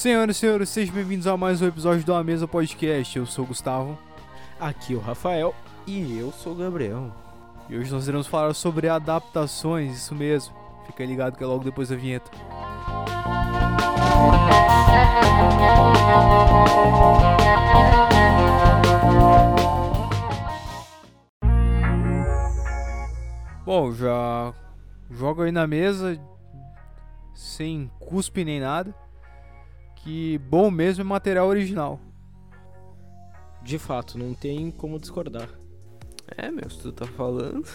Senhoras e senhores, sejam bem-vindos a mais um episódio do A Mesa Podcast. Eu sou o Gustavo Aqui o Rafael e eu sou o Gabriel. e hoje nós iremos falar sobre adaptações, isso mesmo. Fica ligado que é logo depois da vinheta. Bom, já jogo aí na mesa sem cuspe nem nada. Que bom mesmo é material original. De fato, não tem como discordar. É, meu, se tu tá falando.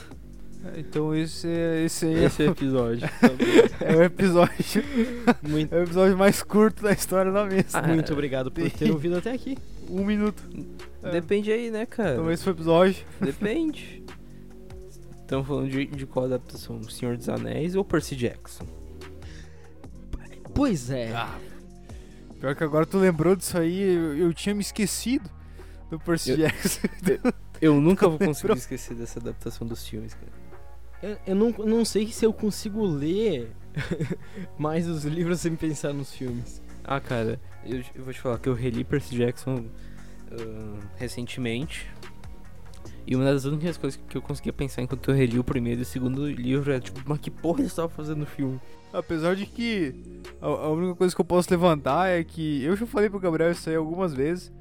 É, Então esse é, esse aí é- Esse episódio. é o episódio, Muito, é o episódio mais curto da história da mesa. Ah, muito obrigado por ter ouvido até aqui. Um minuto. É. Depende aí, né, cara? Então esse foi o episódio. Depende. Estamos falando de, de qual adaptação? O Senhor dos Anéis ou Percy Jackson? Pois é. Ah, pior que agora tu lembrou disso aí, eu, eu tinha me esquecido do Percy Eu- Jackson. Eu nunca vou Lembrou? conseguir esquecer dessa adaptação dos filmes, cara. Eu, eu não, não sei se eu consigo ler mais os livros sem pensar nos filmes. Ah, cara, eu, eu vou te falar que eu reli Percy Jackson ah, recentemente. E uma das únicas coisas que eu conseguia pensar enquanto eu reli o primeiro e o segundo livro é tipo, mas que porra eles estavam fazendo no filme? Apesar de que a, a única coisa que eu posso levantar é que eu já falei pro Gabriel isso aí algumas vezes.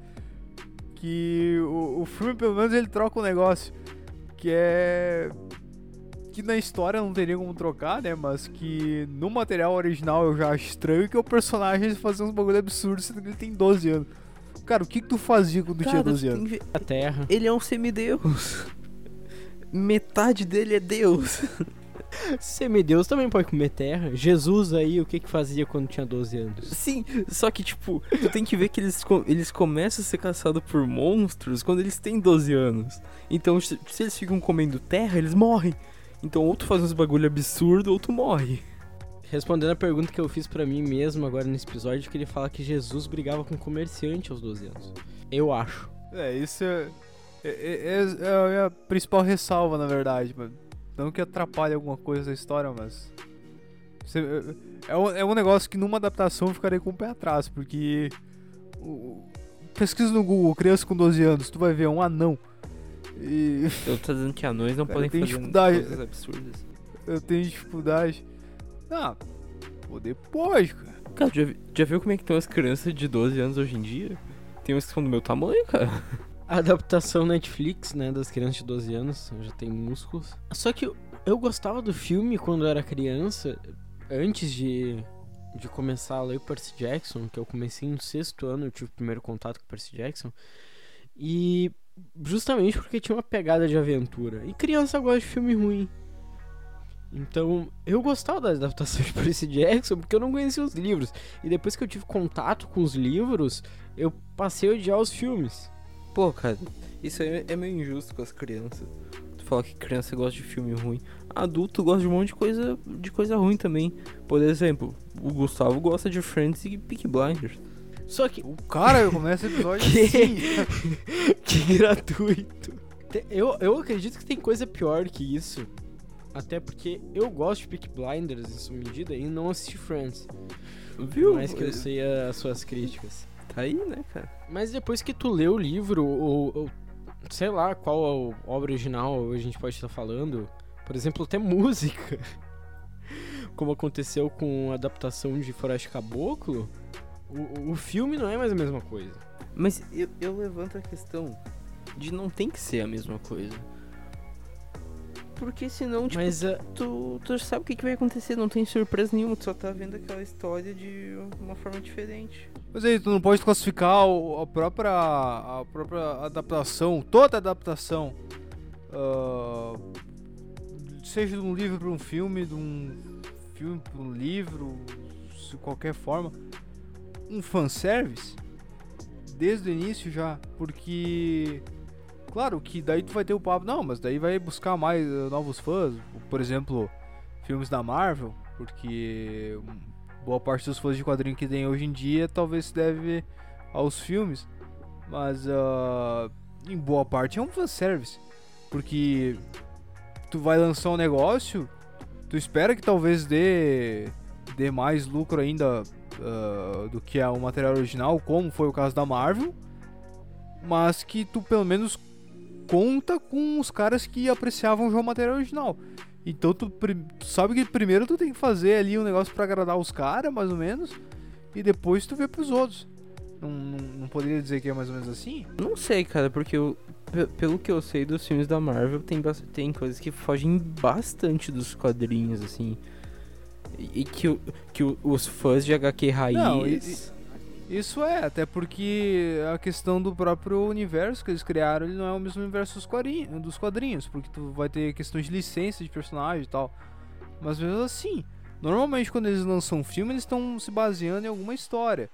Que o, o filme, pelo menos, ele troca um negócio. Que é. Que na história não teria como trocar, né? Mas que no material original eu já acho estranho que o personagem fazer uns bagulho absurdos sendo que ele tem 12 anos. Cara, o que, que tu fazia quando tu tinha Cara, 12 tu anos? ver- A Terra. Ele é um semideus. Metade dele é Deus. Semideus também pode comer terra. Jesus aí, o que que fazia quando tinha 12 anos? Sim, só que, tipo, tu tem que ver que eles, eles começam a ser caçados por monstros quando eles têm 12 anos. Então, se, se eles ficam comendo terra, eles morrem. Então, ou tu faz uns bagulho absurdo, ou tu morre. Respondendo a pergunta que eu fiz pra mim mesmo agora nesse episódio, que ele fala que Jesus brigava com comerciante aos 12 anos. Eu acho. É, isso é, é, é- é a minha principal ressalva, na verdade, mano. Não que atrapalhe alguma coisa da história, mas. Você- é, é um, é um negócio que numa adaptação eu ficarei com o pé atrás, porque. o- pesquisa no Google, criança com 12 anos, tu vai ver um anão. E Eu tô dizendo que anões não Cara, podem fazer dificuldade. coisas absurdas. eu tenho dificuldade. Ah, poder pode, cara. Cara, já, já viu como é que estão as crianças de 12 anos hoje em dia? Tem umas que são do meu tamanho, cara. A adaptação Netflix, né, das crianças de 12 anos, já tem músculos. Só que eu, eu gostava do filme quando eu era criança, antes de, de começar a ler Percy Jackson, que eu comecei no sexto ano, eu tive o primeiro contato com Percy Jackson. E justamente porque tinha uma pegada de aventura. E criança gosta de filme ruim. Então, eu gostava da adaptação de Percy Jackson porque eu não conhecia os livros. E depois que eu tive contato com os livros, eu passei a odiar os filmes. Pô, cara, isso aí é meio injusto com as crianças. Tu fala que criança gosta de filme ruim. Adulto gosta de um monte de coisa, de coisa ruim também. Por exemplo, o Gustavo gosta de Friends e Peaky Blinders. Só que. O cara começa o episódio Que? assim. que gratuito. Eu, eu acredito que tem coisa pior que isso. Até porque eu gosto de Peak Blinders em sua medida e não assisti Friends. Viu? Mais que eu sei as suas críticas. Tá aí, né, cara? Mas depois que tu lê o livro, ou, ou sei lá qual a obra original a gente pode estar falando, por exemplo, até música, como aconteceu com a adaptação de Floresta Caboclo, o, o filme não é mais a mesma coisa. Mas eu, eu levanto a questão de não tem que ser a mesma coisa. Porque senão, tipo, Mas ah, tu, tu sabe o que, que vai acontecer, não tem surpresa nenhuma, tu só tá vendo aquela história de uma forma diferente. Mas aí, tu não pode classificar a própria, a própria adaptação, toda adaptação, ah, seja de um livro para um filme, de um filme para um livro, de qualquer forma, um fanservice, desde o início já, porque, claro que daí tu vai ter o papo, não, mas daí vai buscar mais ah, novos fãs, por exemplo, filmes da Marvel, porque hum, boa parte dos fãs de quadrinho que tem hoje em dia talvez se deve aos filmes, mas ah, em boa parte é um fanservice, porque tu vai lançar um negócio, tu espera que talvez dê, dê mais lucro ainda uh, do que é o material original, como foi o caso da Marvel, mas que tu pelo menos conta com os caras que apreciavam já o material original. Então tu, tu, sabe que primeiro tu tem que fazer ali um negócio para agradar os caras, mais ou menos, e depois tu vê pros outros. Não, não, não, poderia dizer que é mais ou menos assim? Não sei, cara, porque eu, pelo que eu sei dos filmes da Marvel, tem, tem coisas que fogem bastante dos quadrinhos, assim. E, que, que os fãs de HQ raiz. Não, e, isso é, até porque a questão do próprio universo que eles criaram, ele não é o mesmo universo dos quadrinhos, dos quadrinhos porque tu vai ter questões de licença de personagem e tal. Mas mesmo assim, normalmente quando eles lançam um filme, eles estão se baseando em alguma história.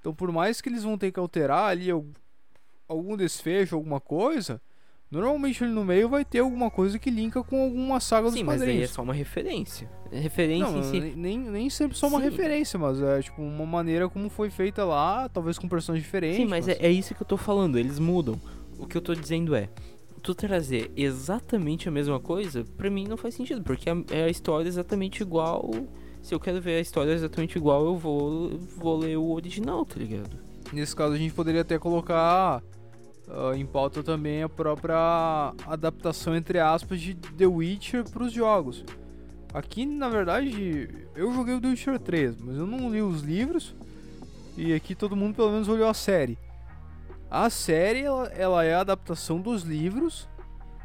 Então por mais que eles vão ter que alterar ali algum desfecho, alguma coisa, Normalmente ali no meio vai ter alguma coisa que linka com alguma saga Sim, dos quadrinhos. Sim, mas aí é só uma referência. Referência não, em si. Nem, nem sempre só uma Sim. referência, mas é tipo uma maneira como foi feita lá, talvez com personagens diferentes. Sim, mas, mas... É, é isso que eu tô falando, eles mudam. O que eu tô dizendo é, tu trazer exatamente a mesma coisa, pra mim não faz sentido, porque é a história exatamente igual. Se eu quero ver a história exatamente igual, eu vou, vou ler o original, tá ligado? Nesse caso a gente poderia até colocar uh, em pauta também a própria adaptação, entre aspas, de The Witcher para os jogos. Aqui, na verdade, eu joguei o The Witcher 3, mas eu não li os livros. E aqui todo mundo pelo menos olhou a série. A série ela, ela é a adaptação dos livros,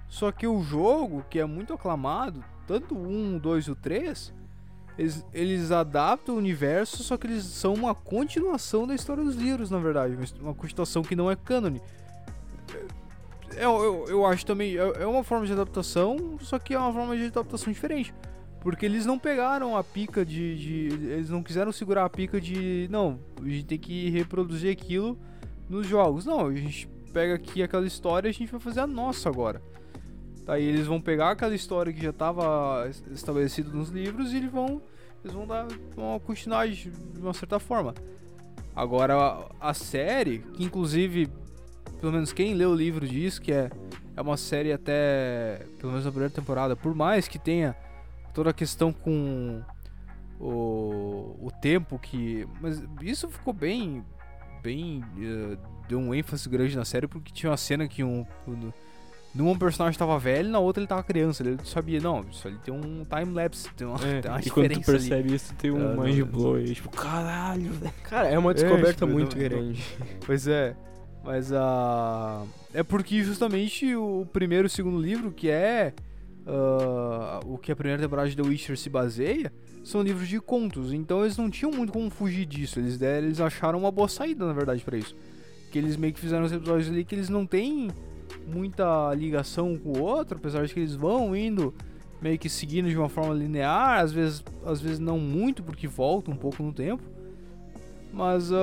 só que o jogo, que é muito aclamado, tanto o 1, o 2 e o 3, eles, eles adaptam o universo, só que eles são uma continuação da história dos livros, na verdade. Uma continuação que não é cânone. Eu, eu, eu acho também. É, é uma forma de adaptação, só que é uma forma de adaptação diferente. Porque eles não pegaram a pica de, de, Eles não quiseram segurar a pica de. Não, a gente tem que reproduzir aquilo nos jogos. Não, a gente pega aqui aquela história e a gente vai fazer a nossa agora. Daí eles vão pegar aquela história que já estava estabelecida nos livros e eles vão. Eles vão dar uma continuidade de uma certa forma. Agora a série, que inclusive pelo menos quem lê o livro diz que é, é uma série até, pelo menos na primeira temporada, por mais que tenha toda a questão com o, o tempo que... Mas isso ficou bem, bem, uh, deu um ênfase grande na série porque tinha uma cena que um... um numa personagem estava velho, na outra ele tava criança. Ele sabia, não, isso ali tem um time-lapse, tem uma, é, tem uma e quando tu percebe ali. isso, tem um uh, mind blow aí, tipo, caralho, velho. Cara, é uma descoberta é, tipo, muito não, grande. Pois é. Mas a. Uh, é porque justamente o primeiro e o segundo livro, que é uh, o que a primeira temporada de The Witcher se baseia, são livros de contos. Então eles não tinham muito como fugir disso. Eles, deram, eles acharam uma boa saída, na verdade, para isso. Que eles meio que fizeram os episódios ali que eles não têm muita ligação com o outro, apesar de que eles vão indo meio que seguindo de uma forma linear, às vezes, às vezes não muito, porque voltam um pouco no tempo. Mas uh,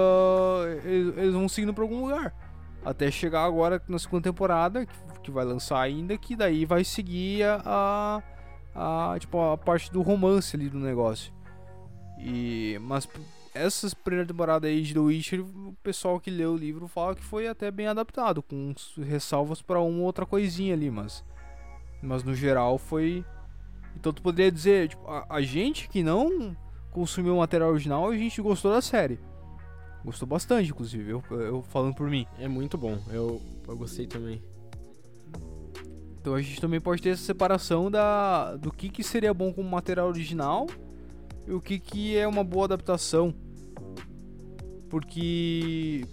eles, eles vão seguindo para algum lugar. Até chegar agora na segunda temporada, que, vai lançar ainda, que daí vai seguir a, a, a, tipo, a parte do romance ali do negócio. E, mas essas primeira temporada aí de The Witcher, o pessoal que leu o livro fala que foi até bem adaptado, com ressalvas para uma outra coisinha ali, mas mas no geral foi então tu poderia dizer, tipo, a, a gente que não consumiu o material original, a gente gostou da série. Gostou bastante, inclusive, eu, eu falando por mim. É muito bom, eu, eu gostei também. Então a gente também pode ter essa separação da, do que, que seria bom como material original e o que, que é uma boa adaptação. Porque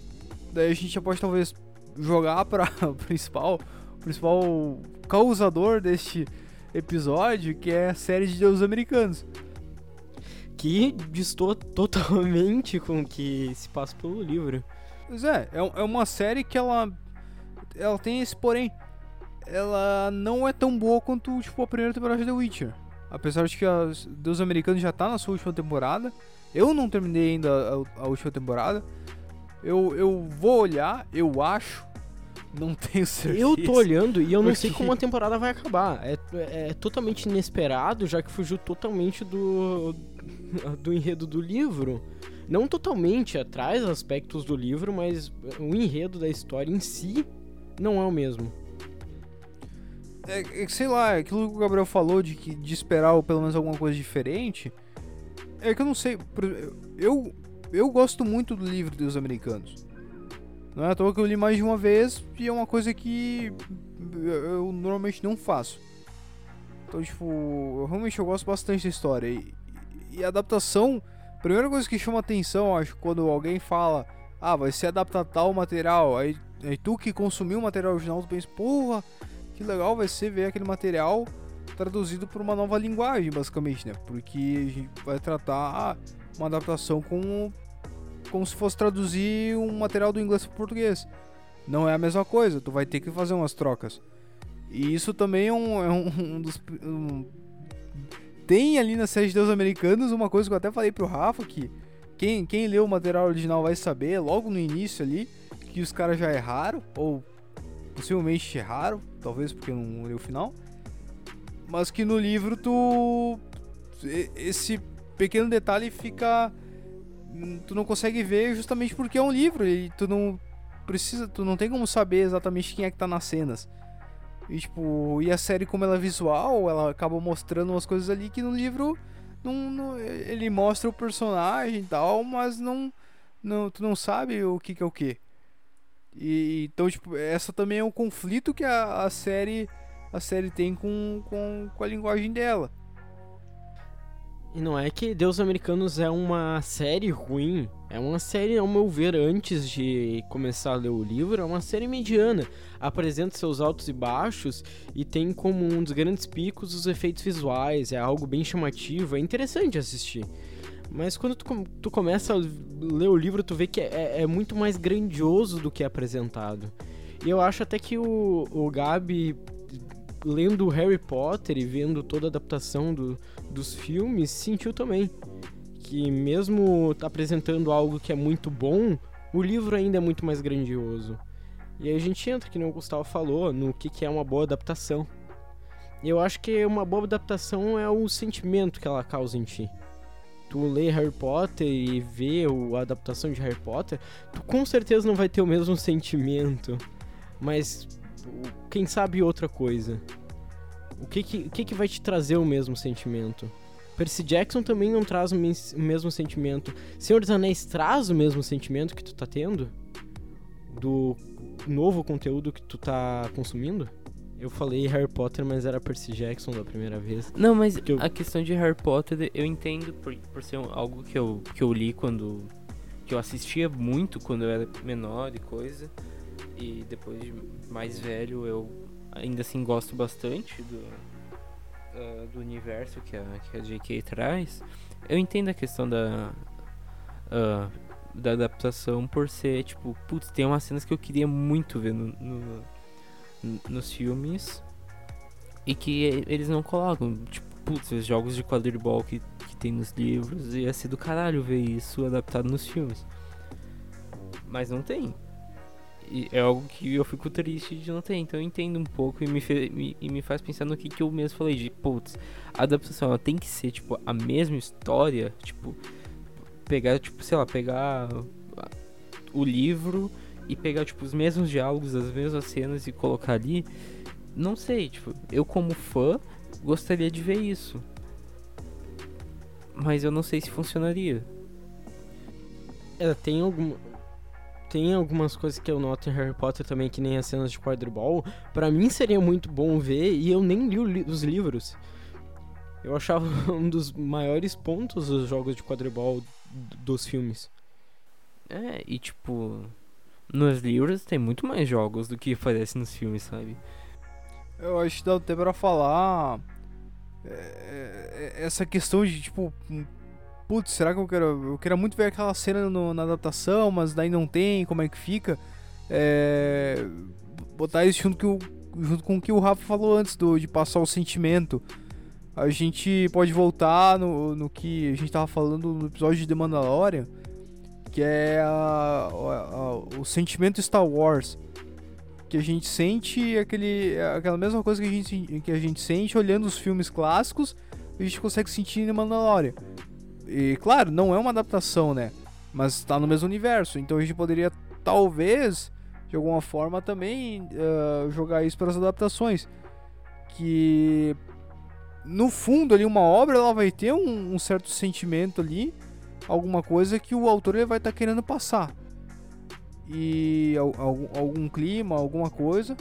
daí a gente já pode talvez jogar para o principal, o principal causador deste episódio, que é a série de Deus Americanos que distorce totalmente com o que se passa pelo livro. Pois é, é, é uma série que ela ela tem esse porém. Ela não é tão boa quanto tipo, a primeira temporada de The Witcher. Apesar de que a Deus Americanos já tá na sua última temporada. Eu não terminei ainda a, a última temporada. Eu, eu vou olhar, eu acho não tenho certeza. Eu tô olhando e eu não sei como a temporada vai acabar. É, é, totalmente inesperado, já que fugiu totalmente do, do enredo do livro. Não totalmente atrás aspectos do livro, mas o enredo da história em si não é o mesmo. É, é, sei lá, aquilo que o Gabriel falou de, que, de esperar pelo menos alguma coisa diferente. É que eu não sei. Eu, eu gosto muito do livro dos americanos. Não é à toa que eu li mais de uma vez e é uma coisa que eu normalmente não faço. Então, tipo, realmente eu gosto bastante da história. E, e adaptação, primeira coisa que chama atenção, acho, quando alguém fala, ah, vai ser adaptar tal material, aí, aí tu que consumiu o material original, tu pensa, porra, que legal vai ser ver aquele material traduzido por uma nova linguagem, basicamente, né? Porque a gente vai tratar uma adaptação com como se fosse traduzir um material do inglês para português. Não é a mesma coisa, tu vai ter que fazer umas trocas. E isso também é um, é um, um dos. Um... Tem ali na série de Deus Americanos uma coisa que eu até falei pro Rafa que quem, quem leu o material original vai saber logo no início ali que os caras já erraram, ou possivelmente erraram, talvez porque não leu o final. Mas que no livro tu. Esse pequeno detalhe fica. Tu não consegue ver justamente porque é um livro e tu não precisa, tu não tem como saber exatamente quem é que tá nas cenas. E tipo, e a série como ela é visual, ela acaba mostrando umas coisas ali que no livro não, não ele mostra o personagem e tal, mas não, não tu não sabe o que, que é o que. Então, tipo, essa também é um conflito que a, a série a série tem com, com, com a linguagem dela. E não é que Deus Americanos é uma série ruim. É uma série, ao meu ver, antes de começar a ler o livro, é uma série mediana. Apresenta seus altos e baixos e tem como um dos grandes picos os efeitos visuais. É algo bem chamativo, é interessante assistir. Mas quando tu, tu começa a ler o livro, tu vê que é, é muito mais grandioso do que é apresentado. E eu acho até que o, o Gabi lendo Harry Potter e vendo toda a adaptação do, dos filmes, sentiu também que mesmo apresentando algo que é muito bom, o livro ainda é muito mais grandioso. E aí a gente entra, que nem o Gustavo falou, no que, que é uma boa adaptação. E eu acho que uma boa adaptação é o sentimento que ela causa em ti. Tu lê Harry Potter e vê a adaptação de Harry Potter, tu com certeza não vai ter o mesmo sentimento. Mas quem sabe outra coisa. O que que, o que, que vai te trazer o mesmo sentimento? Percy Jackson também não traz o, o mesmo sentimento. Senhor dos Anéis traz o mesmo sentimento que tu tá tendo? Do novo conteúdo que tu tá consumindo? Eu falei Harry Potter, mas era Percy Jackson da primeira vez. Não, mas eu... a questão de Harry Potter eu entendo por, por ser algo que eu, que eu li quando. que eu assistia muito quando eu era menor e coisa e depois de mais velho eu ainda assim gosto bastante do, uh, do universo que a, que a J.K. traz. Eu entendo a questão da, uh, da adaptação por ser, tipo, putz, tem umas cenas que eu queria muito ver no, no, nos filmes e que eles não colocam. Tipo, putz, os jogos de quadribol que, que tem nos livros ia ser do caralho ver isso adaptado nos filmes. Mas não tem. É algo que eu fico triste de não ter. Então eu entendo um pouco e me, me, e me faz pensar no que, que eu mesmo falei de, putz, a adaptação ela tem que ser, tipo, a mesma história, tipo, pegar, tipo, sei lá, pegar o livro e pegar, tipo, os mesmos diálogos, as mesmas cenas e colocar ali. Não sei, tipo, eu como fã gostaria de ver isso. Mas eu não sei se funcionaria. É, tem algum, tem algumas coisas que eu noto em Harry Potter também, que nem as cenas de quadribol. Para mim seria muito bom ver, e eu nem li os livros. Eu achava um dos maiores pontos dos jogos de quadribol dos filmes. É, e tipo, nos livros tem muito mais jogos do que aparece nos filmes, sabe? Eu acho que dá até pra falar é, é, essa questão de, tipo, putz, será que eu quero. Eu quero muito ver aquela cena no, na adaptação, mas daí não tem, como é que fica? É, botar isso junto, que o, junto com o que o Rafa falou antes do, de passar o sentimento. A gente pode voltar no, no que a gente tava falando no episódio de The Mandalorian, que é a, a, o sentimento Star Wars. Que a gente sente aquele, aquela mesma coisa que a, gente, que a gente sente olhando os filmes clássicos, a gente consegue sentir em The Mandalorian. E claro, não é uma adaptação, né? Mas está no mesmo universo. Então a gente poderia, talvez, de alguma forma também uh, jogar isso para as adaptações. Que no fundo ali uma obra ela vai ter um, um certo sentimento ali alguma coisa que o autor ele vai estar querendo passar. E al- algum, algum clima, alguma coisa.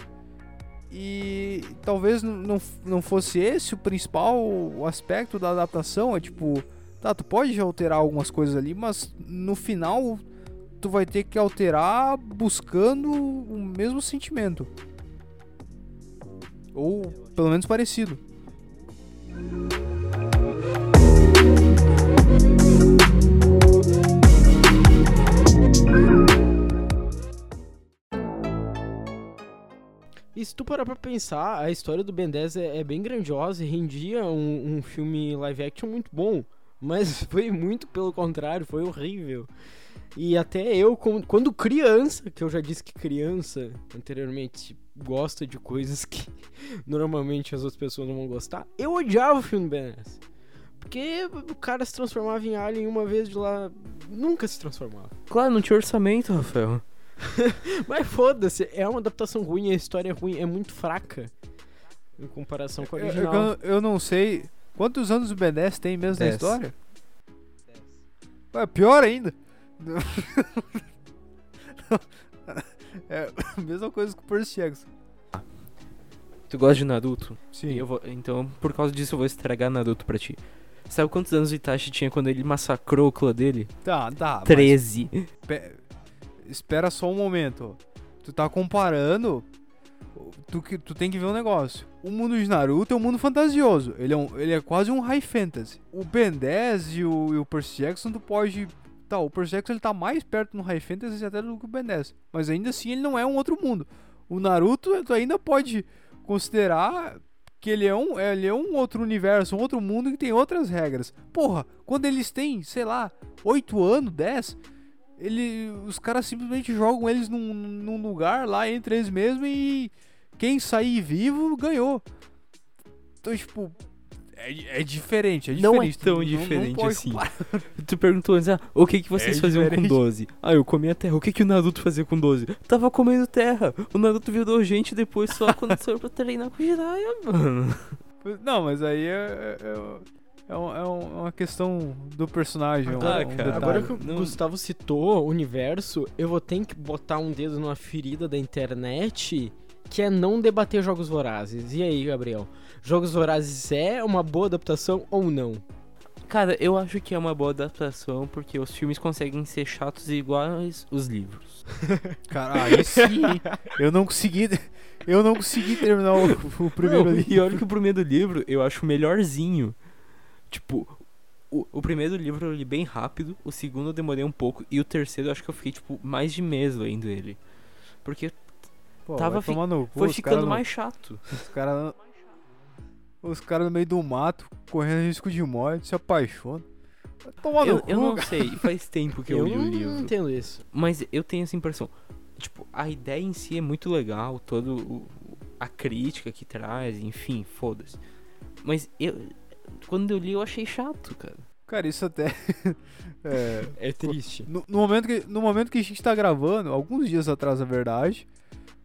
E talvez não, f- não fosse esse o principal aspecto da adaptação. É tipo, tá, tu pode alterar algumas coisas ali, mas no final tu vai ter que alterar buscando o mesmo sentimento. Ou pelo menos parecido. E se tu parar pra pensar, a história do Ben 10 é, é bem grandiosa e rendia um, um filme live action muito bom. Mas foi muito pelo contrário, foi horrível. E até eu, quando criança, que eu já disse que criança anteriormente gosta de coisas que normalmente as outras pessoas não vão gostar, eu odiava o filme 10. Porque o cara se transformava em alien uma vez de lá, nunca se transformava. Claro, não tinha orçamento, Rafael. Mas foda-se, é uma adaptação ruim, a história é ruim, é muito fraca em comparação com a Eu, original. eu- eu não sei quantos anos o Ben 10 tem mesmo na Dez. história. Ué, pior ainda. é a mesma coisa que o Percy Jackson. Tu gosta de Naruto? Sim. Vou- então, por causa disso, eu vou estragar Naruto pra ti. Sabe quantos anos o Itachi tinha quando ele massacrou o clã dele? Tá, tá. mas 13. pe- espera só um momento. Tu tá comparando. Tu, que- tu tem que ver um negócio. O mundo de Naruto é um mundo fantasioso. Ele é, um- ele é quase um high fantasy. O Ben 10 e o, e o Percy Jackson, tu pode. Tá, o Percy Jackson ele tá mais perto no high fantasy até do que o Ben 10. Mas ainda assim ele não é um outro mundo. O Naruto, tu ainda pode considerar que ele é um, ele é um outro universo, um outro mundo que tem outras regras. Porra, quando eles têm, sei lá, 8 anos, 10, ele, os caras simplesmente jogam eles num, num lugar lá entre eles mesmos e quem sair vivo ganhou. Então, tipo, é, é diferente, é Não é diferente. tão não- não diferente pode assim. comparar. Tu perguntou antes, ah, o que, que vocês É faziam com diferente. 12? Ah, eu comia terra. O que, que o Naruto fazia com 12? Tava comendo terra. O Naruto virou gente depois só quando saiu pra treinar com o Jiraiya, mano. Não, mas aí é, é, é, um- é um- é uma questão do personagem. um- Ah, um cara, detalhe. Agora que o não- Gustavo citou o universo, eu vou ter que botar um dedo numa ferida da internet, que é não debater Jogos Vorazes. E aí, Gabriel? Jogos Vorazes é uma boa adaptação ou não? Cara, eu acho que é uma boa adaptação porque os filmes conseguem ser chatos iguais os livros. Cara, aí sim, eu não consegui. Eu não consegui terminar o, o primeiro Não, livro. E olha que o primeiro livro eu acho melhorzinho. Tipo, o, o primeiro livro eu li bem rápido, o segundo eu demorei um pouco, e o terceiro eu acho que eu fiquei, tipo, mais de mês lendo ele. Porque Pô, tava fi- cu, foi ficando cara no- mais chato. Os caras. Os caras no meio do mato, correndo risco de morte, se apaixonam. Vai tomar no Eu, cu, eu não cara. sei, faz tempo que eu, li o não livro. entendo isso. Mas eu tenho essa impressão. Tipo, a ideia em si é muito legal, todo o- a crítica que traz, enfim, foda-se. Mas eu. Quando eu li, eu achei chato, cara. Cara, isso até. é, É triste. no, no momento que, no momento que a gente tá gravando, alguns dias atrás, na verdade,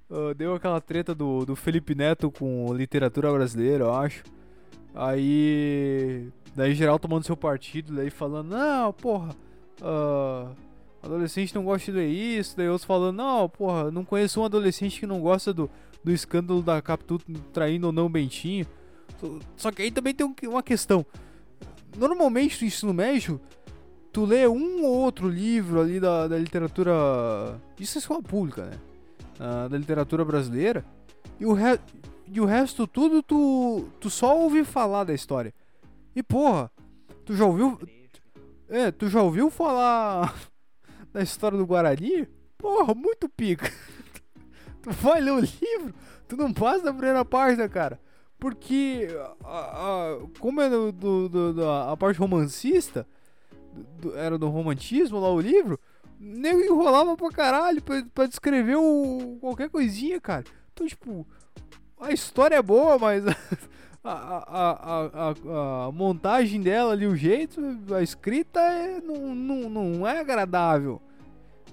ah, deu aquela treta do, do Felipe Neto com literatura brasileira, eu acho. Aí. Daí geral tomando seu partido, daí falando, não, porra, ah, adolescente não gosta de ler isso, daí outros falando, não, porra, não conheço um adolescente que não gosta do, do escândalo da Capitu traindo ou não o Bentinho. Só- que aí também tem um- uma questão. Normalmente no ensino médio, tu lê um ou outro livro ali da, da literatura. Isso é escola pública, né? Ah, da literatura brasileira. E o, re... e o resto tudo tu, tu só ouve falar da história. E porra, tu já ouviu. É, tu já ouviu falar da história do Guarani? Porra, muito pica. tu vai ler o livro, tu não passa da primeira página, cara. Porque, a, a- como é do, do- do- da a parte romancista, era do romantismo lá o livro, nego enrolava pra caralho pra, pra descrever o, qualquer coisinha, cara. Então, tipo, a história é boa, mas a, a, a, a, montagem dela ali, o jeito, a escrita é, não, não, não é agradável.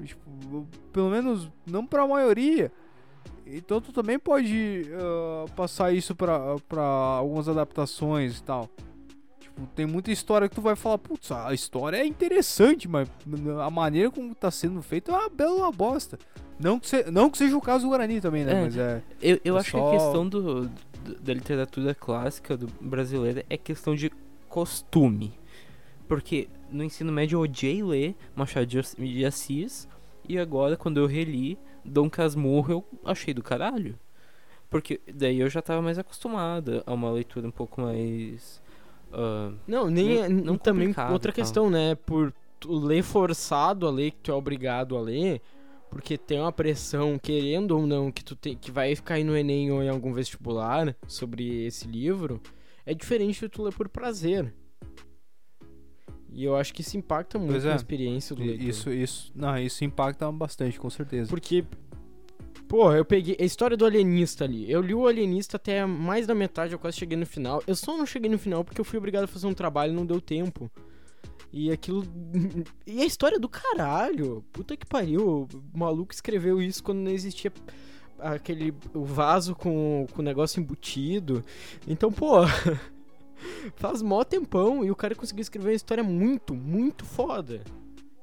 Tipo, pelo menos não pra maioria. Então tu também pode ah, passar isso pra, pra algumas adaptações e tal. Tipo, tem muita história que tu vai falar, putz, a história é interessante, mas a maneira como tá sendo feita é uma bela bosta. Não que, se, não que seja o caso do Guarani também, né? É. Mas é. Eu, eu acho que a Só- questão do, do- da literatura clássica do brasileira é questão de costume. Porque no ensino médio eu odiei ler Machado de Assis e agora quando eu reli Dom Casmurro eu achei do caralho. Porque daí eu já tava mais acostumada a uma leitura um pouco mais. Ah, Não, nem Não- é- não também outra questão, né? Por tu ler forçado a ler, que tu é obrigado a ler, porque tem uma pressão, querendo ou não, que tu tem, que vai cair no Enem ou em algum vestibular sobre esse livro, é diferente de tu ler por prazer. E eu acho que isso impacta muito é. na experiência do leitor. Isso, isso. Não, isso impacta bastante, com certeza. Porque, porra, eu peguei a história do alienista ali. Eu li o alienista até mais da metade, eu quase cheguei no final. Eu só não cheguei no final porque eu fui obrigado a fazer um trabalho e não deu tempo. E aquilo. E a história do caralho. Puta que pariu. O maluco escreveu isso quando não existia aquele o vaso com, com o negócio embutido. Então, pô. Faz mó tempão e o cara conseguiu escrever uma história muito, muito foda.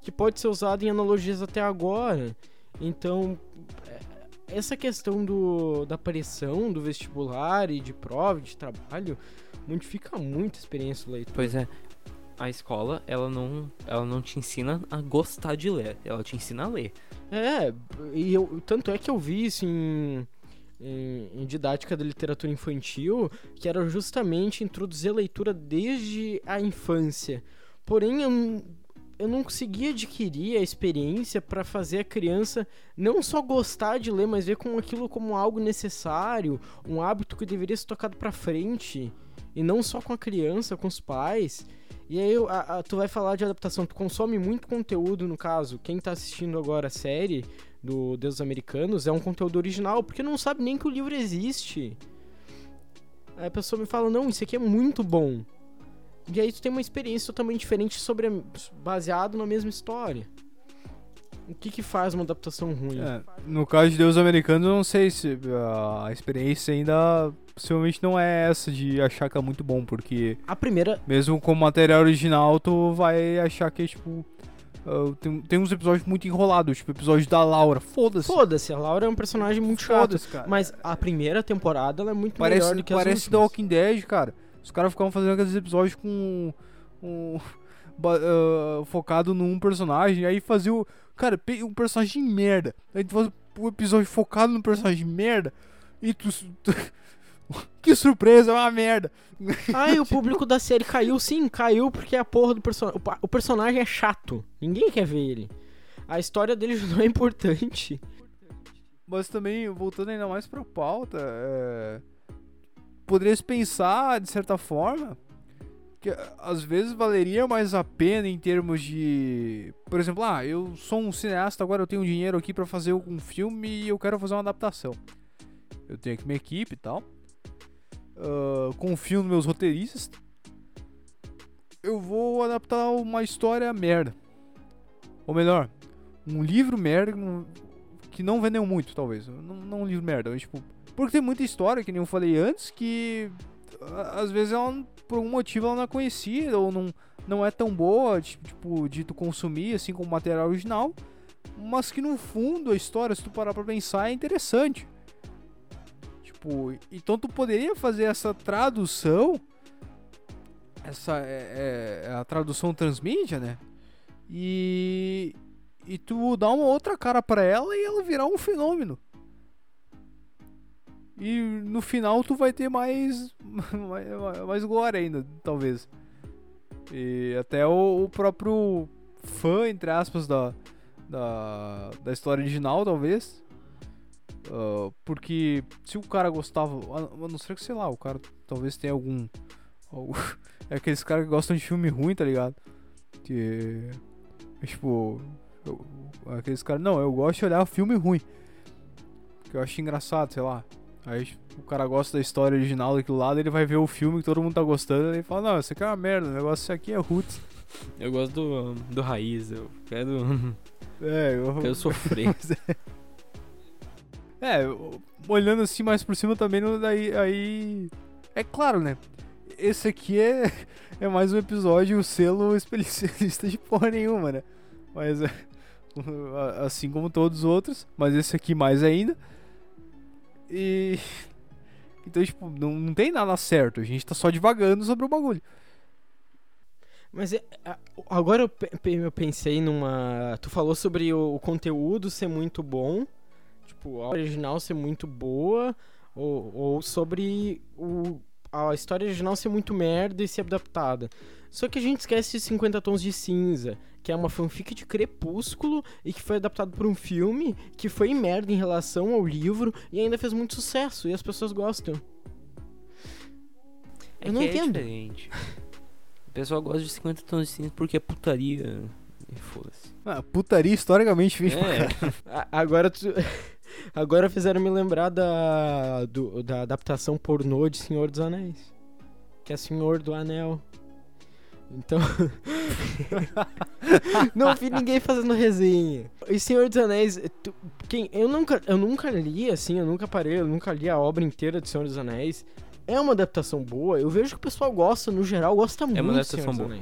Que pode ser usada em analogias até agora. Então, é, essa questão do, da pressão do vestibular e de prova, de trabalho, modifica muito a experiência do leitor. Pois é. A escola, ela não, ela não te ensina a gostar de ler, ela te ensina a ler. É, e eu, tanto é que eu vi isso em, em, em didática da literatura infantil, que era justamente introduzir a leitura desde a infância. Porém, eu, eu não conseguia adquirir a experiência para fazer a criança não só gostar de ler, mas ver com aquilo como algo necessário, um hábito que deveria ser tocado para frente, e não só com a criança, com os pais. E aí a- a- tu vai falar de adaptação, tu consome muito conteúdo, no caso, quem tá assistindo agora a série do Deus Americanos é um conteúdo original, porque não sabe nem que o livro existe. Aí a pessoa me fala, não, isso aqui é muito bom. E aí tu tem uma experiência totalmente diferente sobre baseado na mesma história. O que que faz uma adaptação ruim? É, no caso de Deus Americanos, eu não sei se ah, a experiência ainda possivelmente não é essa de achar que é muito bom, porque A primeira, mesmo com o material original, tu vai achar que é tipo. ah, tem, tem uns episódios muito enrolados, tipo o episódio da Laura. Foda-se. foda-se, a Laura é um personagem muito chato. Cara. Mas a primeira temporada ela é muito melhor Parece, do que as parece The. Walking Dead, cara. Os caras ficavam fazendo aqueles episódios com. um, ah, focado num personagem, aí fazia o. Cara, um personagem de merda. Aí tu faz um episódio focado num personagem de merda. E tu. tu- que surpresa, é uma merda. Ai, o público da série caiu, sim, caiu porque a porra do personagem. O personagem é chato. Ninguém quer ver ele. A história dele não é importante. Mas também, voltando ainda mais pra pauta, é... poderia se pensar, de certa forma, que ah, às vezes valeria mais a pena em termos de. Por exemplo, ah, eu sou um cineasta, agora eu tenho dinheiro aqui pra fazer um filme e eu quero fazer uma adaptação. Eu tenho aqui minha equipe e tal. ah, confio nos meus roteiristas. Eu vou adaptar uma história merda. Ou melhor, um livro merda que não vendeu muito, talvez. Não, não um livro merda, mas tipo. Porque tem muita história, que nem eu falei antes, que às vezes ela, por algum motivo ela não é conhecida ou não, não é tão boa, ti- tipo, de tu consumir, assim como material original. Mas que no fundo a história, se tu parar pra pensar, é interessante. Tipo, então tu poderia fazer essa tradução. Essa é, é a tradução transmídia, né? E, e tu dá uma outra cara pra ela e ela virar um fenômeno. E no final tu vai ter mais mais, mais glória ainda, talvez. E até o, o próprio fã, entre aspas, da, da, da história original, talvez. Ah, porque se o cara gostava, a não ser que, sei lá, o cara talvez tenha algum. algum é aqueles caras que gostam de filme ruim, tá ligado? Que. é tipo. eu- aqueles caras. Não, eu gosto de olhar filme ruim. Que eu acho engraçado, sei lá. Aí o cara gosta da história original daquilo lado, ele vai ver o filme que todo mundo tá gostando e fala, não, isso aqui é uma merda, o negócio aqui é roots. Eu gosto do, do raiz, eu quero, É, eu, quero sofrer. É, olhando assim mais por cima também, daí, aí. É claro, né? esse aqui é, é mais um episódio, o selo especialista de porra nenhuma, né? Mas é, assim como todos os outros, mas esse aqui mais ainda. E então, tipo, não, não tem nada certo, a gente tá só divagando sobre o bagulho. Mas é, agora eu, pensei numa. Tu falou sobre o, o, conteúdo ser muito bom, tipo, a original ser muito boa, ou, ou sobre o, a história original ser muito merda e ser adaptada. Só que a gente esquece de 50 Tons de Cinza, que é uma fanfic de Crepúsculo e que foi adaptado por um filme que foi merda em relação ao livro e ainda fez muito sucesso e as pessoas gostam. É Eu não é entendo. diferente. O pessoal gosta de 50 tons de cinza porque é putaria. E foda-se. Ah, putaria historicamente fez é. Agora tu... Agora fizeram me lembrar da, do, da adaptação pornô de Senhor dos Anéis. Que é Senhor do Anel. Então. não vi ninguém fazendo resenha. E Senhor dos Anéis. Tu, quem, eu, nunca, eu nunca li, assim, eu nunca parei, eu nunca li a obra inteira de Senhor dos Anéis é uma adaptação boa. Eu vejo que o pessoal gosta, no geral, gosta muito. É uma adaptação boa.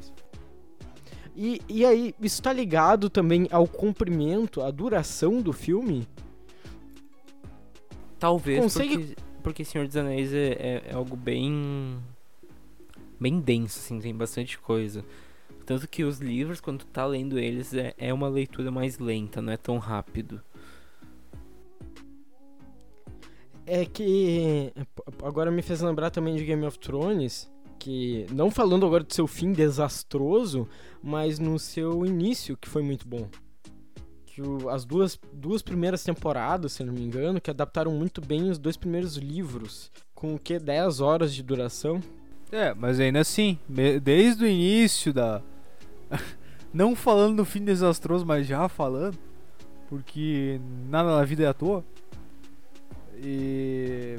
E, e aí, isso tá ligado também ao comprimento, à duração do filme? Talvez, Consegue... porque, porque Senhor dos Anéis é, é, é algo bem. Bem denso, assim, tem bastante coisa. Tanto que os livros, quando tu tá lendo eles, é, é uma leitura mais lenta, não é tão rápido. é que agora me fez lembrar também de Game of Thrones, que não falando agora do seu fim desastroso, mas no seu início que foi muito bom. Que o, as duas, duas primeiras temporadas, se não me engano, que adaptaram muito bem os dois primeiros livros, com o que 10 horas de duração. É, mas ainda assim, desde o início da não falando do fim desastroso, mas já falando, porque nada na vida é à toa. E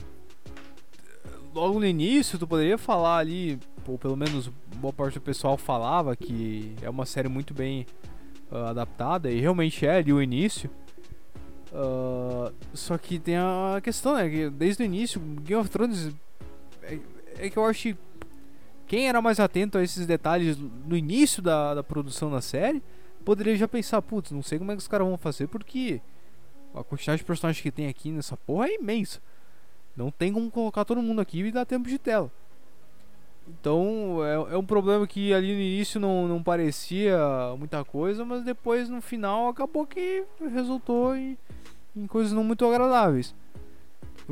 logo no início tu poderia falar ali, ou pelo menos boa parte do pessoal falava que é uma série muito bem uh, adaptada e realmente é ali o início. Uh, só que tem a questão, né? Que desde o início, Game of Thrones é, é, que eu acho que quem era mais atento a esses detalhes no início da, da produção da série poderia já pensar, putz, não sei como é que os caras vão fazer porque a quantidade de personagens que tem aqui nessa porra é imensa. Não tem como colocar todo mundo aqui e dar tempo de tela. Então é, é um problema que ali no início não, não parecia muita coisa, mas depois no final acabou que resultou em, em coisas não muito agradáveis.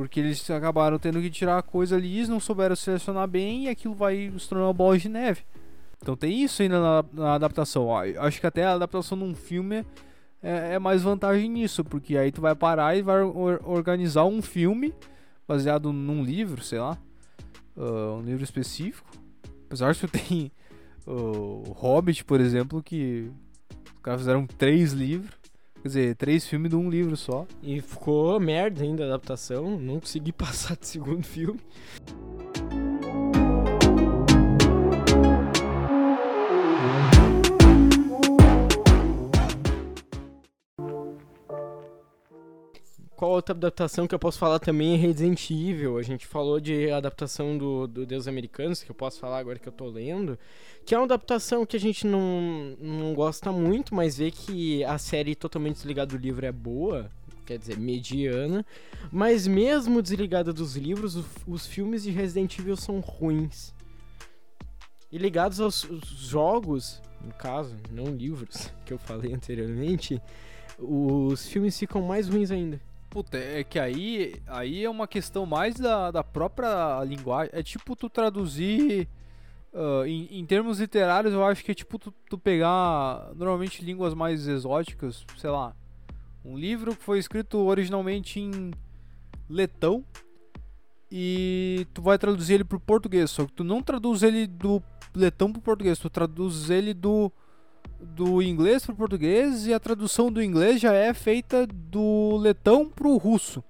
Porque eles acabaram tendo que tirar a coisa ali, não souberam selecionar bem e aquilo vai se tornar uma bola de neve. Então tem isso ainda na, na adaptação. acho que até a adaptação num filme é, é, mais vantagem nisso, porque aí tu vai parar e vai or organizar um filme baseado num livro, sei lá, uh, um livro específico. Apesar que tem o uh, Hobbit, por exemplo, que os caras fizeram três livros. Quer dizer, três filmes de um livro só. E ficou merda ainda a adaptação. Não consegui passar do segundo filme. Outra adaptação que eu posso falar também é Resident Evil. A gente falou de adaptação do, do Deus Americanos, que eu posso falar agora que eu tô lendo. Que é uma adaptação que a gente não, não gosta muito, mas vê que a série totalmente desligada do livro é boa. Quer dizer, mediana. Mas mesmo desligada dos livros, os, os filmes de Resident Evil são ruins. E ligados aos, aos jogos, no caso, não livros, que eu falei anteriormente, os filmes ficam mais ruins ainda. Puta, é que aí, aí é uma questão mais da, da própria linguagem. É tipo tu traduzir. Uh, em, em, termos literários, eu acho que é tipo tu, tu, pegar normalmente línguas mais exóticas, sei lá. Um livro que foi escrito originalmente em letão e tu vai traduzir ele pro português. Só que tu não traduz ele do letão pro português, tu traduz ele do do inglês para o português e a tradução do inglês já é feita do letão para o russo.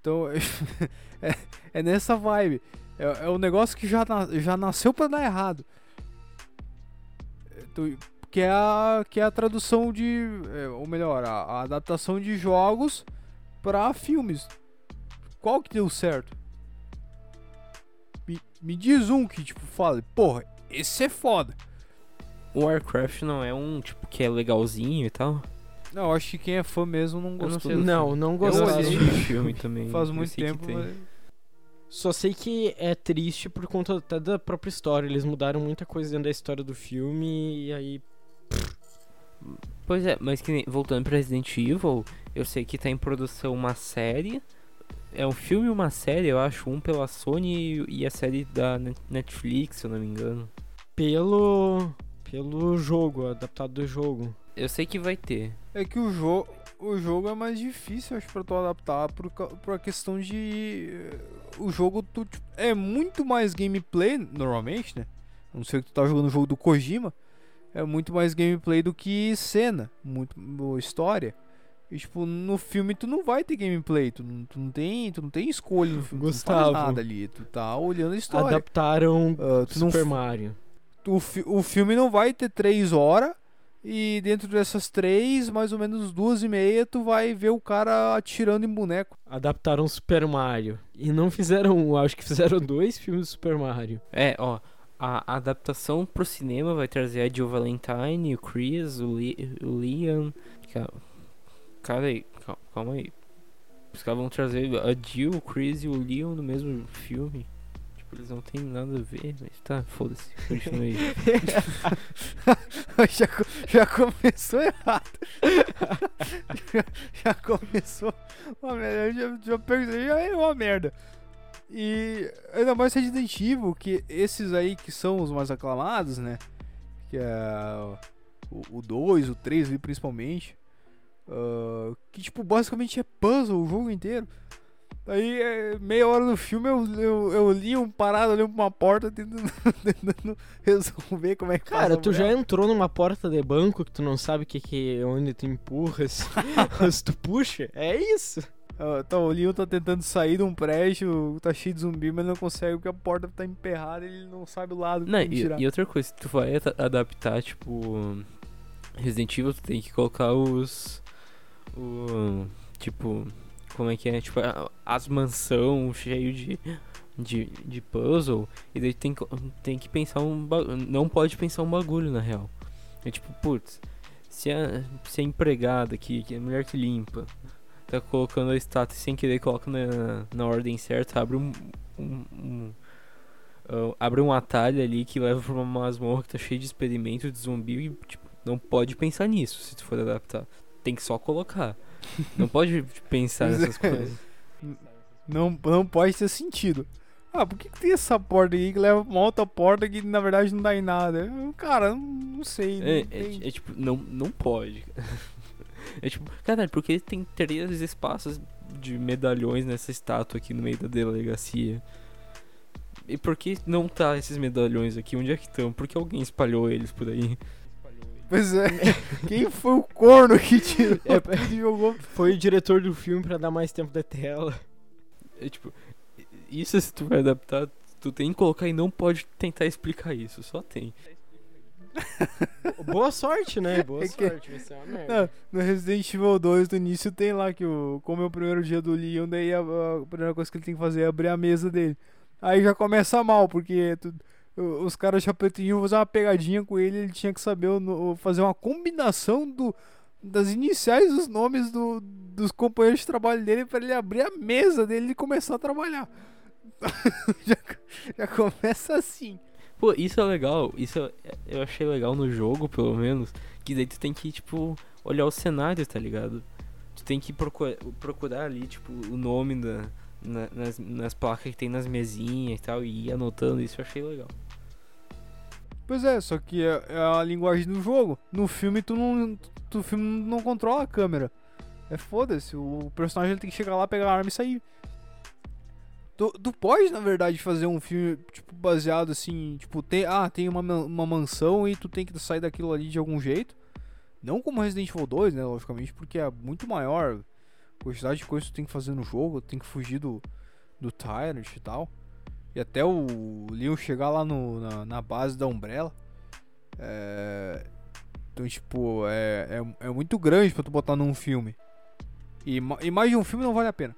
Então é, é, nessa vibe. É, é um negócio que já, já nasceu para dar errado. Que é a, que é a tradução de. É, ou melhor, a, a adaptação de jogos para filmes. Qual que deu certo? Me diz um que, tipo, fala, porra, esse é foda. O Warcraft não é um, tipo, que é legalzinho e tal? Não, eu acho que quem é fã mesmo não não gostou. do Não, filme. não Eu gostava. assisti o filme também. Faz eu muito tempo, tem. mas... Só sei que é triste por conta até da própria história. Eles mudaram muita coisa dentro da história do filme e aí. Pois é, mas que nem- voltando pra Resident Evil, eu sei que tá em produção uma série. É um filme e uma série, eu acho, um pela Sony e a série da Net- Netflix, se eu não me engano. Pelo. Pelo jogo, adaptado do jogo. Eu sei que vai ter. É que o jogo, o jogo é mais difícil, acho, pra tu adaptar por, por a questão de. eh, O jogo tu, tipo, é muito mais gameplay, normalmente, né? A não ser que tu tá jogando o jogo do Kojima. É muito mais gameplay do que cena, muito ou história. E, tipo, no filme tu não vai ter gameplay, tu não, tu não, tem, tu não tem escolha no filme, tu não Gustavo. faz nada ali, tu tá olhando a história. Adaptaram Ah, tu não Super Mario. O, fi- o filme não vai ter três horas e dentro dessas três, mais ou menos duas e meia, tu vai ver o cara atirando em boneco. Adaptaram Super Mario. E não fizeram um, acho que fizeram dois filmes do Super Mario. É, ó. A adaptação pro cinema vai trazer a Jill Valentine, o Chris, o, Li o Liam. Ca- Cara aí, cal- calma aí. Os caras vão trazer a Jill, o Chris e o Leon no mesmo filme. Tipo, eles não tem nada a ver, mas tá, foda-se. Continua aí. já, já começou errado. já, já começou uma merda. eu Já, já percebi, já é uma merda. E ainda mais Resident Evil, que esses aí que são os mais aclamados, né? Que é o 2, o 3 ali principalmente. ah, que tipo, basicamente é puzzle o jogo inteiro. Aí, é, meia hora do filme, eu, eu, eu li um parado ali pra uma porta tentando, tentando resolver como é que Cara, passa tu já entrou numa porta de banco que tu não sabe que, que onde tu empurra, se, se tu puxa? É isso. Tá, o Leon tá tentando sair de um prédio, tá cheio de zumbi, mas não consegue porque a porta tá emperrada e ele não sabe o lado que Não, e, tirar. e outra coisa, se tu vai adaptar, tipo, Resident Evil, tu tem que colocar os. O. Tipo. Como é que é? Tipo, a- as mansão cheio de, de. de puzzle. E daí tem, tem que pensar um. Não pode pensar um bagulho na real. É tipo, putz, se a, se a empregada aqui, que é a mulher que limpa, tá colocando a estátua e sem querer coloca na, na ordem certa, abre um- um- um ah, abre um atalho ali que leva pra uma masmorra que tá cheio de experimento de zumbi e, tipo, não pode pensar nisso se tu for adaptar. Tem que só colocar. Não pode pensar nessas é. coisas. Não, não pode ter sentido. Ah, por que, que tem essa porta aí que leva pra uma outra porta que na verdade não dá em nada? Cara, não, não sei. não É, é, é tipo, não, não pode. É tipo, caralho, porque tem três espaços de medalhões nessa estátua aqui no meio da delegacia? E por que não tá esses medalhões aqui? Onde é que estão? Por que alguém espalhou eles por aí? Pois é. Quem foi o corno que tirou É, e jogou? Foi o diretor do filme pra dar mais tempo da tela. É tipo, isso se tu vai adaptar, tu tem que colocar e não pode tentar explicar isso, só tem. Boa sorte, né? Boa É que- sorte, vai ser uma merda. Não, no Resident Evil 2, no início, tem lá que o, como é o primeiro dia do Leon, daí a, a primeira coisa que ele tem que fazer é abrir a mesa dele. Aí já começa mal, porque tu- os caras pretendiam fazer uma pegadinha com ele, ele tinha que saber o o- fazer uma combinação do, das iniciais dos nomes do- dos companheiros de trabalho dele pra ele abrir a mesa dele e começar a trabalhar. já, já começa assim. Pô, isso é legal, isso é- eu achei legal no jogo, pelo menos, que daí tu tem que, tipo, olhar os cenários, tá ligado? Tu tem que procurar, procurar ali, tipo, o nome da, na- nas, nas placas que tem nas mesinhas e tal, e ir anotando, isso eu achei legal. Pois é, só que é, é a linguagem do jogo. No filme tu não, tu, filme não controla a câmera. É foda-se, o personagem tem que chegar lá, pegar a arma e sair. Tu, tu pode, na verdade, fazer um filme, tipo, baseado assim, tipo, tem, ah, tem uma, uma mansão e tu tem que sair daquilo ali de algum jeito. Não como Resident Evil 2, né, logicamente, porque é muito maior a quantidade de coisas que tu tem que fazer no jogo, tem que fugir do, do Tyrant e tal. E até o Leon chegar lá no, na, na base da Umbrella. É, então, tipo, é, é, é muito grande pra tu botar num filme. E, e mais de um filme não vale a pena.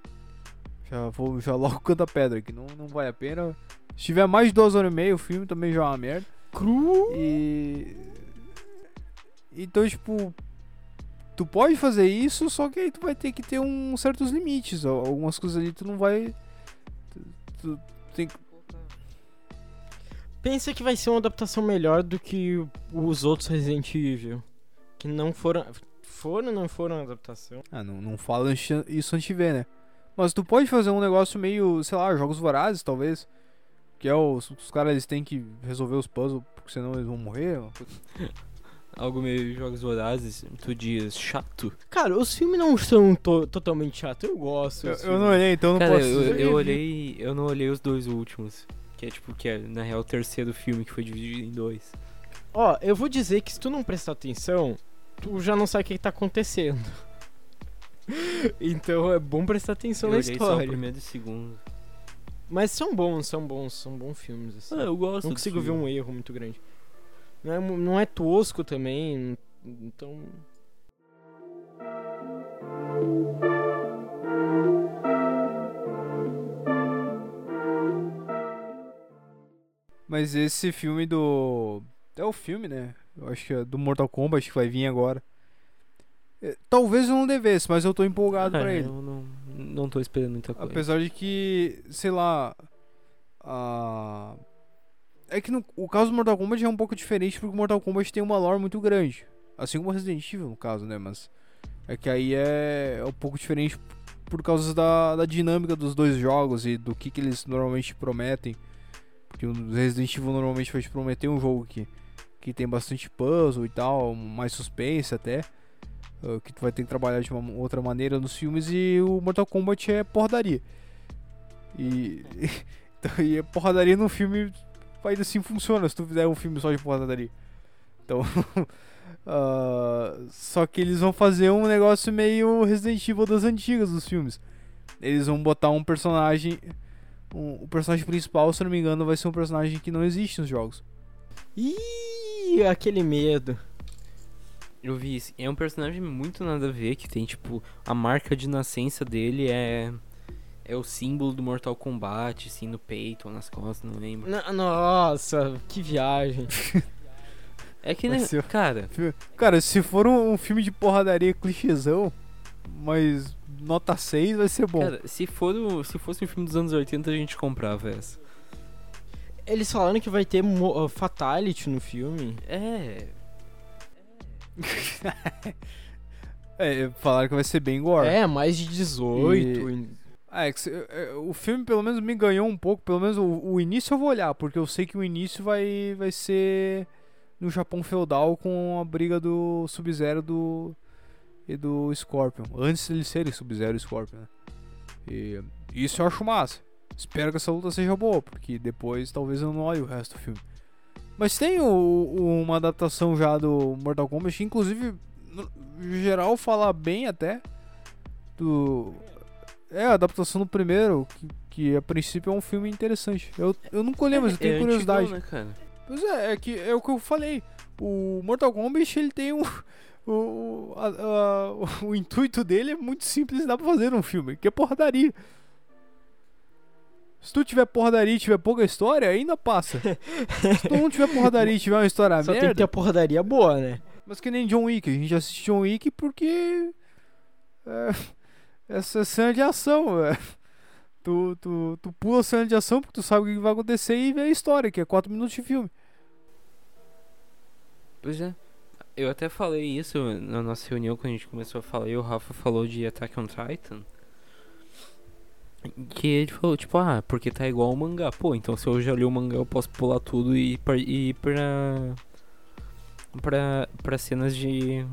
Já vou já logo canta pedra que não, não vale a pena. Se tiver mais de duas horas e meia, o filme também já é uma merda. Cru. E. Então, tipo. Tu pode fazer isso, só que aí tu vai ter que ter um certos limites. Al- Algumas coisas ali tu não vai. Tu, tu tem que. Pensa que vai ser uma adaptação melhor do que os outros Resident Evil. Que não foram. Foram ou não foram adaptação? Ah, não, não fala isso antes de ver, né? Mas tu pode fazer um negócio meio, sei lá, jogos vorazes, talvez. Que é os, os caras eles têm que resolver os puzzles, porque senão eles vão morrer. coisa- Algo meio jogos vorazes, tu diz chato. Cara, os filmes não são to- totalmente chatos. Eu gosto. Eu, eu não olhei, então eu não Cara, posso eu, dizer. eu olhei. Eu não olhei os dois últimos. Que é tipo, que é na real o terceiro filme que foi dividido em dois. Ó, eu vou dizer que se tu não prestar atenção, tu já não sabe o que, que tá acontecendo. então é bom prestar atenção eu na olhei só o história. primeiro e o segundo. Mas são bons, são bons, são bons filmes. Assim. Ah, eu gosto. não consigo ver filme. um erro muito grande. Não é, não é tosco também, então. Mas esse filme do. É o filme, né? Eu acho que é do Mortal Kombat que vai vir agora. É, Talvez eu não devesse, mas eu tô empolgado Ah, pra ele. Eu não, não tô esperando muita coisa. Apesar de que, sei lá. A... É que no, o caso do Mortal Kombat é um pouco diferente porque o Mortal Kombat tem uma lore muito grande. Assim como o Resident Evil, no caso, né? Mas. É que aí é, é um pouco diferente por causa da, da dinâmica dos dois jogos e do que, que eles normalmente prometem. Porque o Resident Evil normalmente vai te prometer um jogo que, que tem bastante puzzle e tal, mais suspense até. uh, Que tu vai ter que trabalhar de uma outra maneira nos filmes e o Mortal Kombat é porradaria. E, então, e a porradaria no filme ainda assim funciona se tu fizer um filme só de porradaria. Então. ah, só que eles vão fazer um negócio meio Resident Evil das antigas dos filmes. Eles vão botar um personagem. Um- o personagem principal, se eu não me engano, vai ser um personagem que não existe nos jogos. Ih, aquele medo. Eu vi isso. É um personagem muito nada a ver, que tem, tipo, a marca de nascença dele é. É o símbolo do Mortal Kombat, assim, no peito ou nas costas, não lembro. No- Nossa, que viagem. É que, né, ser- cara, Cara, se for um, um filme de porradaria clichêzão, mas nota 6 vai ser bom. cara, se, for o- se fosse um filme dos anos 80, a gente comprava essa. Eles falaram que vai ter uh, Fatality no filme. É, É, falaram que vai ser bem gore. É, mais de 18. em- Ah, é é, o filme pelo menos me ganhou um pouco, pelo menos o, o início eu vou olhar, porque eu sei que o início vai, vai ser no Japão feudal com a briga do Sub-Zero do, e do Scorpion. Antes de eles serem Sub-Zero e Scorpion, né? E isso eu acho massa. Espero que essa luta seja boa, porque depois talvez eu não olhe o resto do filme. Mas tem o- o- uma adaptação já do Mortal Kombat, inclusive, no geral, fala bem até do, é, a adaptação do primeiro, que, que a princípio é um filme interessante. Eu, eu nunca olhei, mas eu tenho é curiosidade. antigão, né, cara? Pois é, é que é o que eu falei. O Mortal Kombat, ele tem um. O, a- a- o intuito dele é muito simples, dá pra fazer um filme, que é porradaria. Se tu tiver porradaria e tiver pouca história, ainda passa. Se tu não tiver porradaria e tiver uma história Só tem merda, que ter a porradaria boa, né? mas que nem John Wick, a gente assiste John Wick porque. É, essa cena de ação, é. Tu, tu, tu pula a cena de ação porque tu sabe o que vai acontecer e vê a história, que é 4 minutos de filme. Pois é. Eu até falei isso na nossa reunião quando a gente começou a falar e o Rafa falou de Attack on Titan. Que ele falou, tipo, ah, porque tá igual ao mangá. Pô, então se eu já li o mangá eu posso pular tudo e ir pra. pra, pra, cenas de.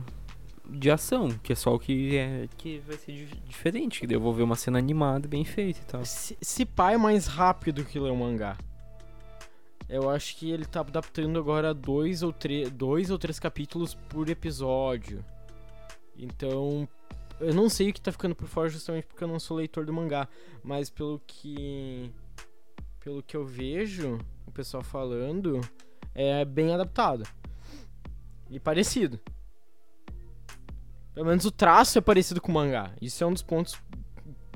de ação, que é só o que é. que vai ser dif- diferente. Que daí eu vou ver uma cena animada, bem feita e tal. Se, se pá é mais rápido que ler o mangá. Eu acho que ele tá adaptando agora dois ou, dois ou três capítulos por episódio. Então, eu não sei o que tá ficando por fora justamente porque eu não sou leitor do mangá. Mas pelo que. Pelo que eu vejo o pessoal falando, é bem adaptado. E parecido. Pelo menos o traço é parecido com o mangá. Isso é um dos pontos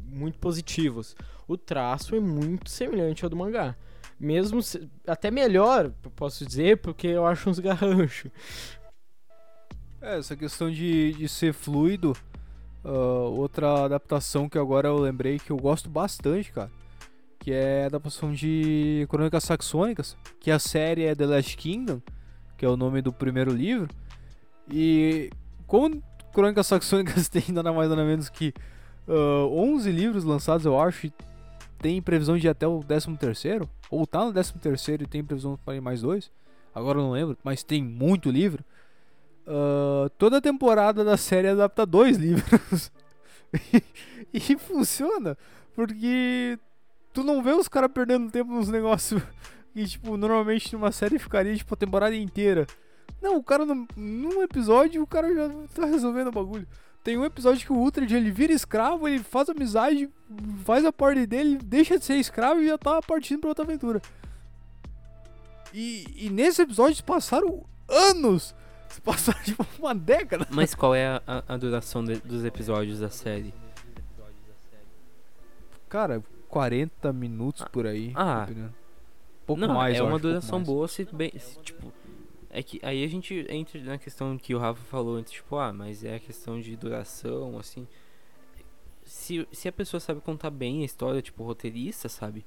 muito positivos. O traço é muito semelhante ao do mangá. Mesmo se- até melhor, posso dizer, porque eu acho uns garranchos. É, essa questão de, de ser fluido. ah, outra adaptação que agora eu lembrei que eu gosto bastante, cara. Que é a adaptação de Crônicas Saxônicas. Que a série é The Last Kingdom, que é o nome do primeiro livro. E como Crônicas Saxônicas tem nada mais nada menos que ah, 11 livros lançados, eu acho. Tem previsão de ir até o 13 terceiro Ou tá no 13 terceiro e tem previsão para ir mais dois. Agora eu não lembro, mas tem muito livro. Ah, toda temporada da série adapta dois livros. e, e funciona. Porque tu não vê os caras perdendo tempo nos negócios que, tipo, normalmente numa série ficaria, tipo, a temporada inteira. Não, o cara, num, num episódio, o cara já tá resolvendo o bagulho. Tem um episódio que o Uhtred, ele vira escravo, ele faz amizade, faz a parte dele, deixa de ser escravo e já tá partindo pra outra aventura. E, e nesse episódio se passaram anos. Se passaram, tipo, uma década. Mas qual é a, a- duração de- dos episódios da série? Cara, 40 minutos por aí. Ah. Pouco não, mais, é uma duração boa se bem. se, tipo. É que aí a gente entra na questão que o Rafa falou antes, tipo, ah, mas é a questão de duração, assim. Se, se a pessoa sabe contar bem a história, tipo, roteirista, sabe?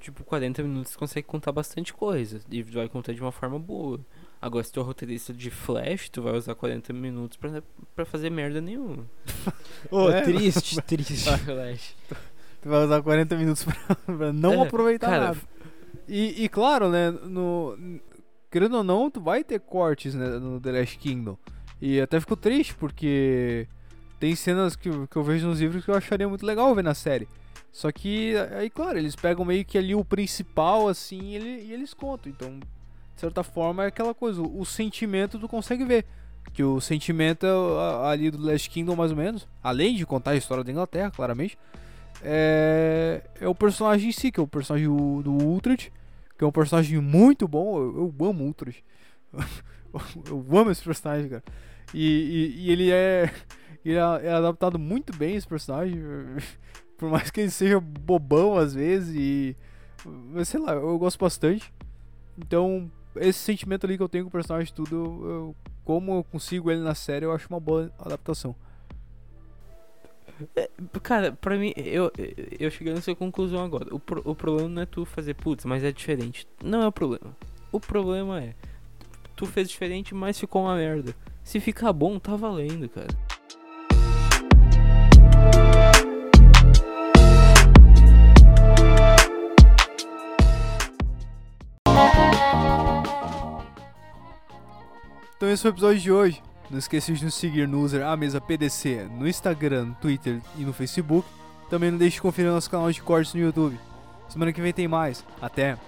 Tipo, 40 minutos consegue contar bastante coisa. E vai contar de uma forma boa. Agora, se tu é roteirista de Flash, tu vai usar 40 minutos pra, pra fazer merda nenhuma. Ô, É, triste, triste, Flash. Tu vai usar 40 minutos pra, pra não É, aproveitar cara, nada. E, e claro, né, no, querendo ou não, tu vai ter cortes né, no The Last Kingdom. E até fico triste porque tem cenas que, que eu vejo nos livros que eu acharia muito legal ver na série. Só que, aí, claro, eles pegam meio que ali o principal, assim, e, ele- e eles contam. Então, de certa forma, é aquela coisa, o, o sentimento tu consegue ver. Que o sentimento ali do Last Kingdom, mais ou menos, além de contar a história da Inglaterra, claramente, é, é o personagem em si, que é o personagem do, do que é um personagem muito bom. Eu, eu amo Uhtred. eu amo esse personagem, cara. E, e- e ele é. Ele é, é adaptado muito bem esse personagem. Por mais que ele seja bobão às vezes e. Mas sei lá, eu gosto bastante. Então, esse sentimento ali que eu tenho com o personagem tudo, eu- como eu consigo ele na série, eu acho uma boa adaptação. Cara, pra mim, eu, eu cheguei nessa conclusão agora. O, pro- o problema não é tu fazer putz, mas é diferente. Não é o problema. O problema é. Tu fez diferente, mas ficou uma merda. Se ficar bom, tá valendo, cara. Então esse foi o episódio de hoje. Não esqueça de nos seguir no user A Mesa PDC no Instagram, Twitter e no Facebook. Também não deixe de conferir nosso canal de cortes no YouTube. Semana que vem tem mais. Até!